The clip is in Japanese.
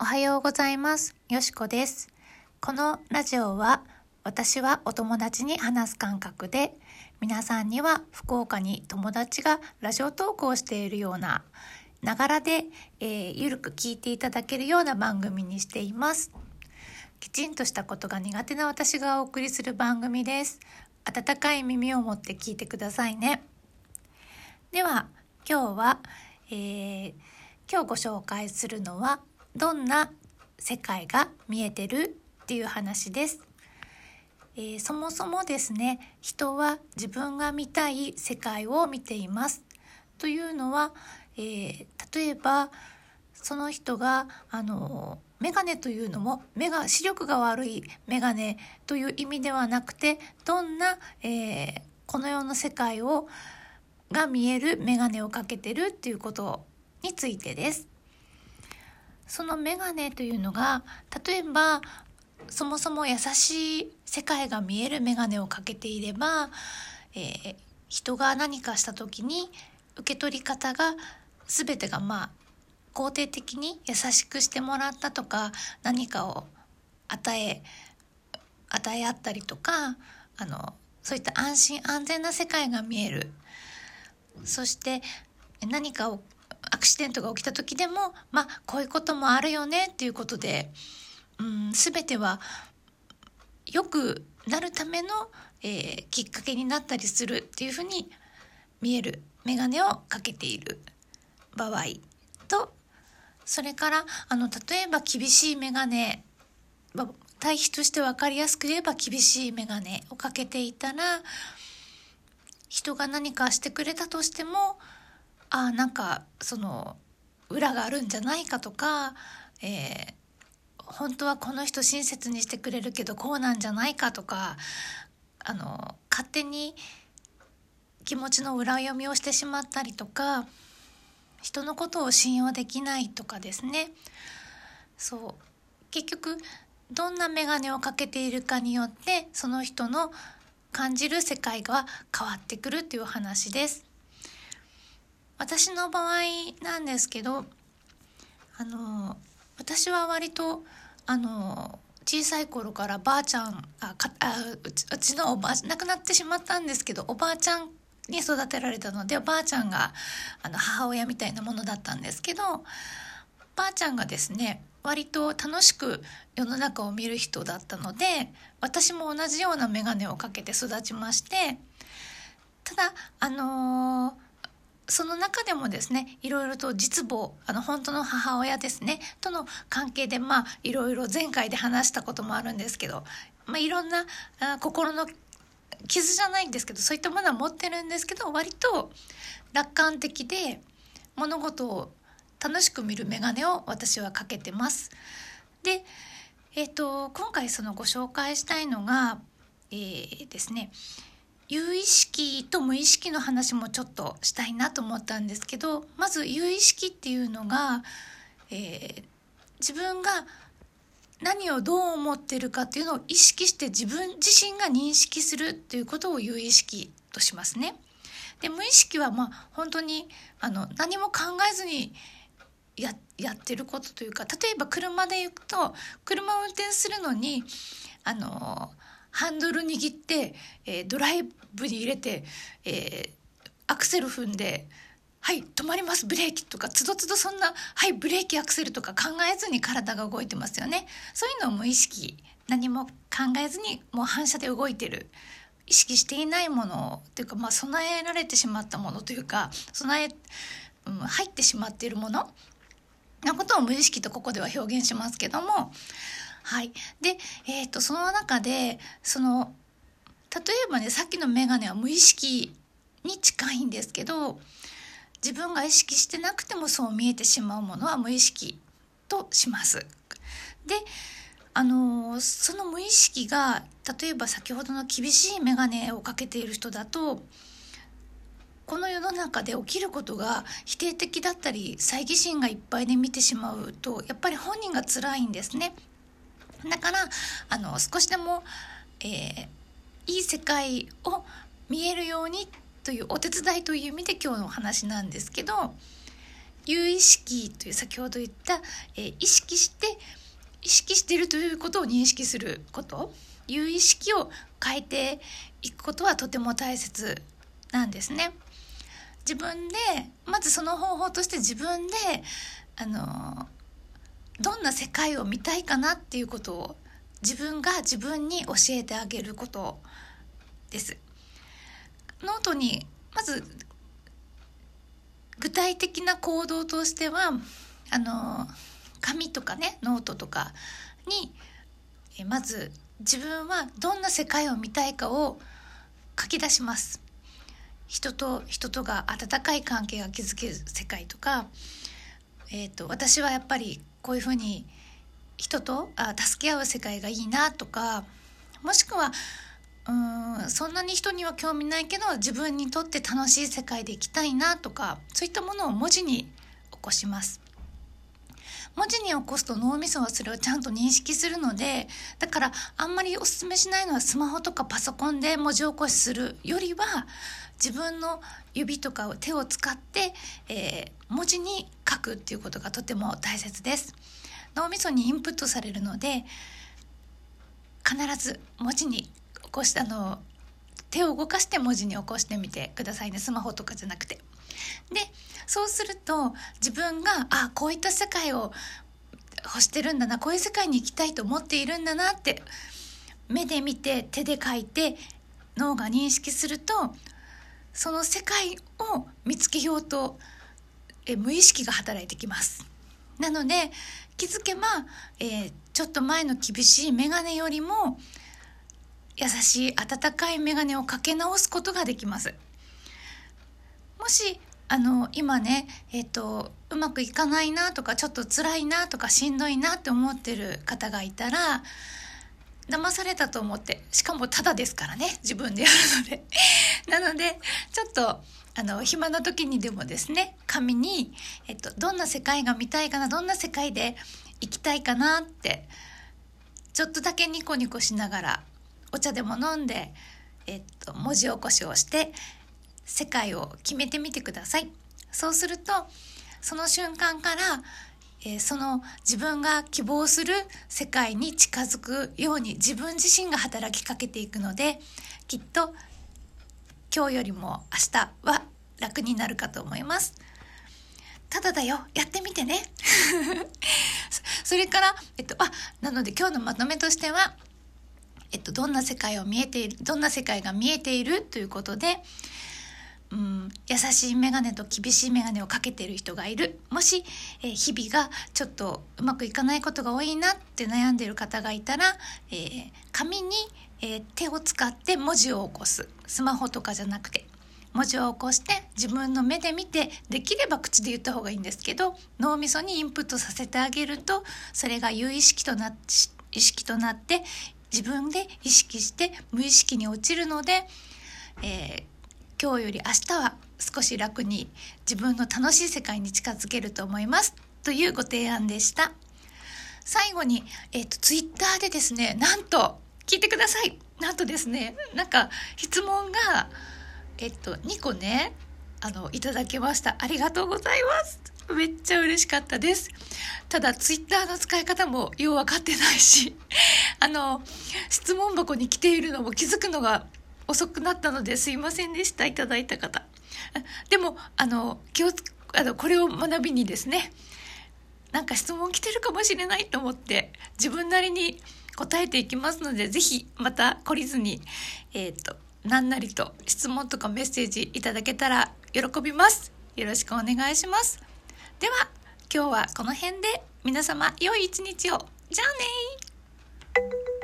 おはようございます。よしこです。このラジオは私はお友達に話す感覚で皆さんには福岡に友達がラジオトークをしているようなながらで、えーゆるく聞いていただけるような番組にしています。きちんとしたことが苦手な私がお送りする番組です。温かい耳を持って聞いてくださいね。では今日は、えー今日ご紹介するのはどんな世界が見えてるっていう話です。えーそもそもですね人は自分が見たい世界を見ています。というのは、えー例えばその人があのメガネというのも目が視力が悪いメガネという意味ではなくてどんな、えーこの世の世界をが見えるメガネをかけてるっていうことについてです。そのメガネというのが例えばそもそも優しい世界が見えるメガネをかけていれば、えー人が何かした時に受け取り方が全てがまあ肯定的に優しくしてもらったとか何かを与え与え合ったりとかあのそういった安心安全な世界が見える。そして何かをアクシデントが起きた時でもまあこういうこともあるよねっていうことで、うん、全ては良くなるための、えーきっかけになったりするっていうふうに見える眼鏡をかけている場合とそれからあの例えば厳しい眼鏡まあ対比として分かりやすく言えば厳しい眼鏡をかけていたら人が何かしてくれたとしてもあなんかその裏があるんじゃないかとか、えー本当はこの人親切にしてくれるけどこうなんじゃないかとかあの勝手に気持ちの裏読みをしてしまったりとか人のことを信用できないとかですねそう結局どんな眼鏡をかけているかによってその人の感じる世界が変わってくるっていう話です。私の場合なんですけどあの私は割とあの小さい頃からばあちゃんあかあうちうちのおばあ亡くなってしまったんですけどおばあちゃんに育てられたのでおばあちゃんがあの母親みたいなものだったんですけどばあちゃんがですね割と楽しく世の中を見る人だったので私も同じような眼鏡をかけて育ちましてただあのーその中でもですねいろいろと実母あの本当の母親ですねとの関係でまあいろいろ前回で話したこともあるんですけど、まあ、いろんなあ心の傷じゃないんですけどそういったものは持ってるんですけど割と楽観的で物事を楽しく見る眼鏡を私はかけてます。で、えー、と今回そのご紹介したいのが、えーですね有意識と無意識の話もちょっとしたいなと思ったんですけどまず有意識っていうのが、えー自分が何をどう思ってるかっていうのを意識して自分自身が認識するっていうことを有意識としますね。で無意識はまあ本当にあの何も考えずにややってることというか例えば車で行くと車を運転するのにあのハンドル握って、えードライブに入れて、えーアクセル踏んで「はい止まりますブレーキ」とかつどつどそんな「はいブレーキアクセル」とか考えずに体が動いてますよね。そういうのを無意識何も考えずにもう反射で動いてる意識していないものというか、まあ、備えられてしまったものというか備え、うん、入ってしまっているもののことを無意識とここでは表現しますけどもはいで、えー、とその中でその例えばねさっきの眼鏡は無意識に近いんですけど自分が意識してなくてもそう見えてしまうものは無意識とします。であのその無意識が例えば先ほどの厳しい眼鏡をかけている人だとこの世の中で起きることが否定的だったり猜疑心がいっぱいで見てしまうとやっぱり本人が辛いんですね。だからあの少しでも、えーいい世界を見えるようにというお手伝いという意味で今日のお話なんですけど有意識という先ほど言った、えー、意識して意識しているということを認識すること有意識を変えていくことはとても大切なんですね。自分でまずその方法として自分であのどんな世界を見たいかなっていうことを自分が自分に教えてあげることです。ノートにまず具体的な行動としてはあの紙とかねノートとかにえまず自分はどんな世界を見たいかを書き出します。人と人とが温かい関係が築ける世界とか、えーと、と私はやっぱりこういうふうに人とあ助け合う世界がいいなとかもしくはうんそんなに人には興味ないけど自分にとって楽しい世界でいきたいなとかそういったものを文字に起こします。文字に起こすと脳みそはそれをちゃんと認識するのでだからあんまりおすすめしないのはスマホとかパソコンで文字起こしするよりは自分の指とかを手を使って、えー、文字に書くっていうことがとても大切です。脳みそにインプットされるので必ず文字に起こしたの手を動かして文字に起こしてみてくださいねスマホとかじゃなくて。でそうすると自分があこういった世界を欲してるんだなこういう世界に行きたいと思っているんだなって目で見て手で書いて脳が認識するとその世界を見つけようとえ無意識が働いてきます。なので気づけば、えー、ちょっと前の厳しい眼鏡よりも優しい温かい眼鏡をかけ直すことができます。もしあの今ねえっ、とうまくいかないなとかちょっと辛いなとかしんどいなって思ってる方がいたら騙されたと思ってしかもただですからね自分でやるので。なのでちょっとあの暇な時にでもですね紙に、えっと、どんな世界が見たいかなどんな世界で生きたいかなってちょっとだけニコニコしながらお茶でも飲んで、えっと、文字起こしをして世界を決めてみてください。そうするとその瞬間から、えー、その自分が希望する世界に近づくように自分自身が働きかけていくのできっと今日よりも明日は楽になるかと思います。ただだよ、やってみてね。それから、えっと、あ、なので今日のまとめとしては、えっと、どんな世界を見えている、どんな世界が見えているということで、うん、優しい眼鏡と厳しい眼鏡をかけてる人がいる。もし、えー、日々がちょっとうまくいかないことが多いなって悩んでいる方がいたら、えー、紙に、えー、手を使って文字を起こす。スマホとかじゃなくて。文字を起こして自分の目で見てできれば口で言った方がいいんですけど脳みそにインプットさせてあげるとそれが有意識とな意識となって自分で意識して無意識に落ちるので、えー今日より明日は少し楽に自分の楽しい世界に近づけると思いますというご提案でした最後に、えっ、ー、と、ツイッターでですね、なんと、聞いてください。なんとですね、なんか、質問が、えっと、2個ね、あの、いただけました。ありがとうございます。めっちゃ嬉しかったです。ただ、ツイッターの使い方もよう分かってないし、あの、質問箱に来ているのも気づくのが遅くなったのですいませんでした。いただいた方。でもあの気をあのこれを学びにですねなんか質問来てるかもしれないと思って自分なりに答えていきますので是非また懲りずにえっ、ー、と何なりと質問とかメッセージいただけたら喜びます。よろしくお願いします。では今日はこの辺で。皆様良い一日を。じゃあね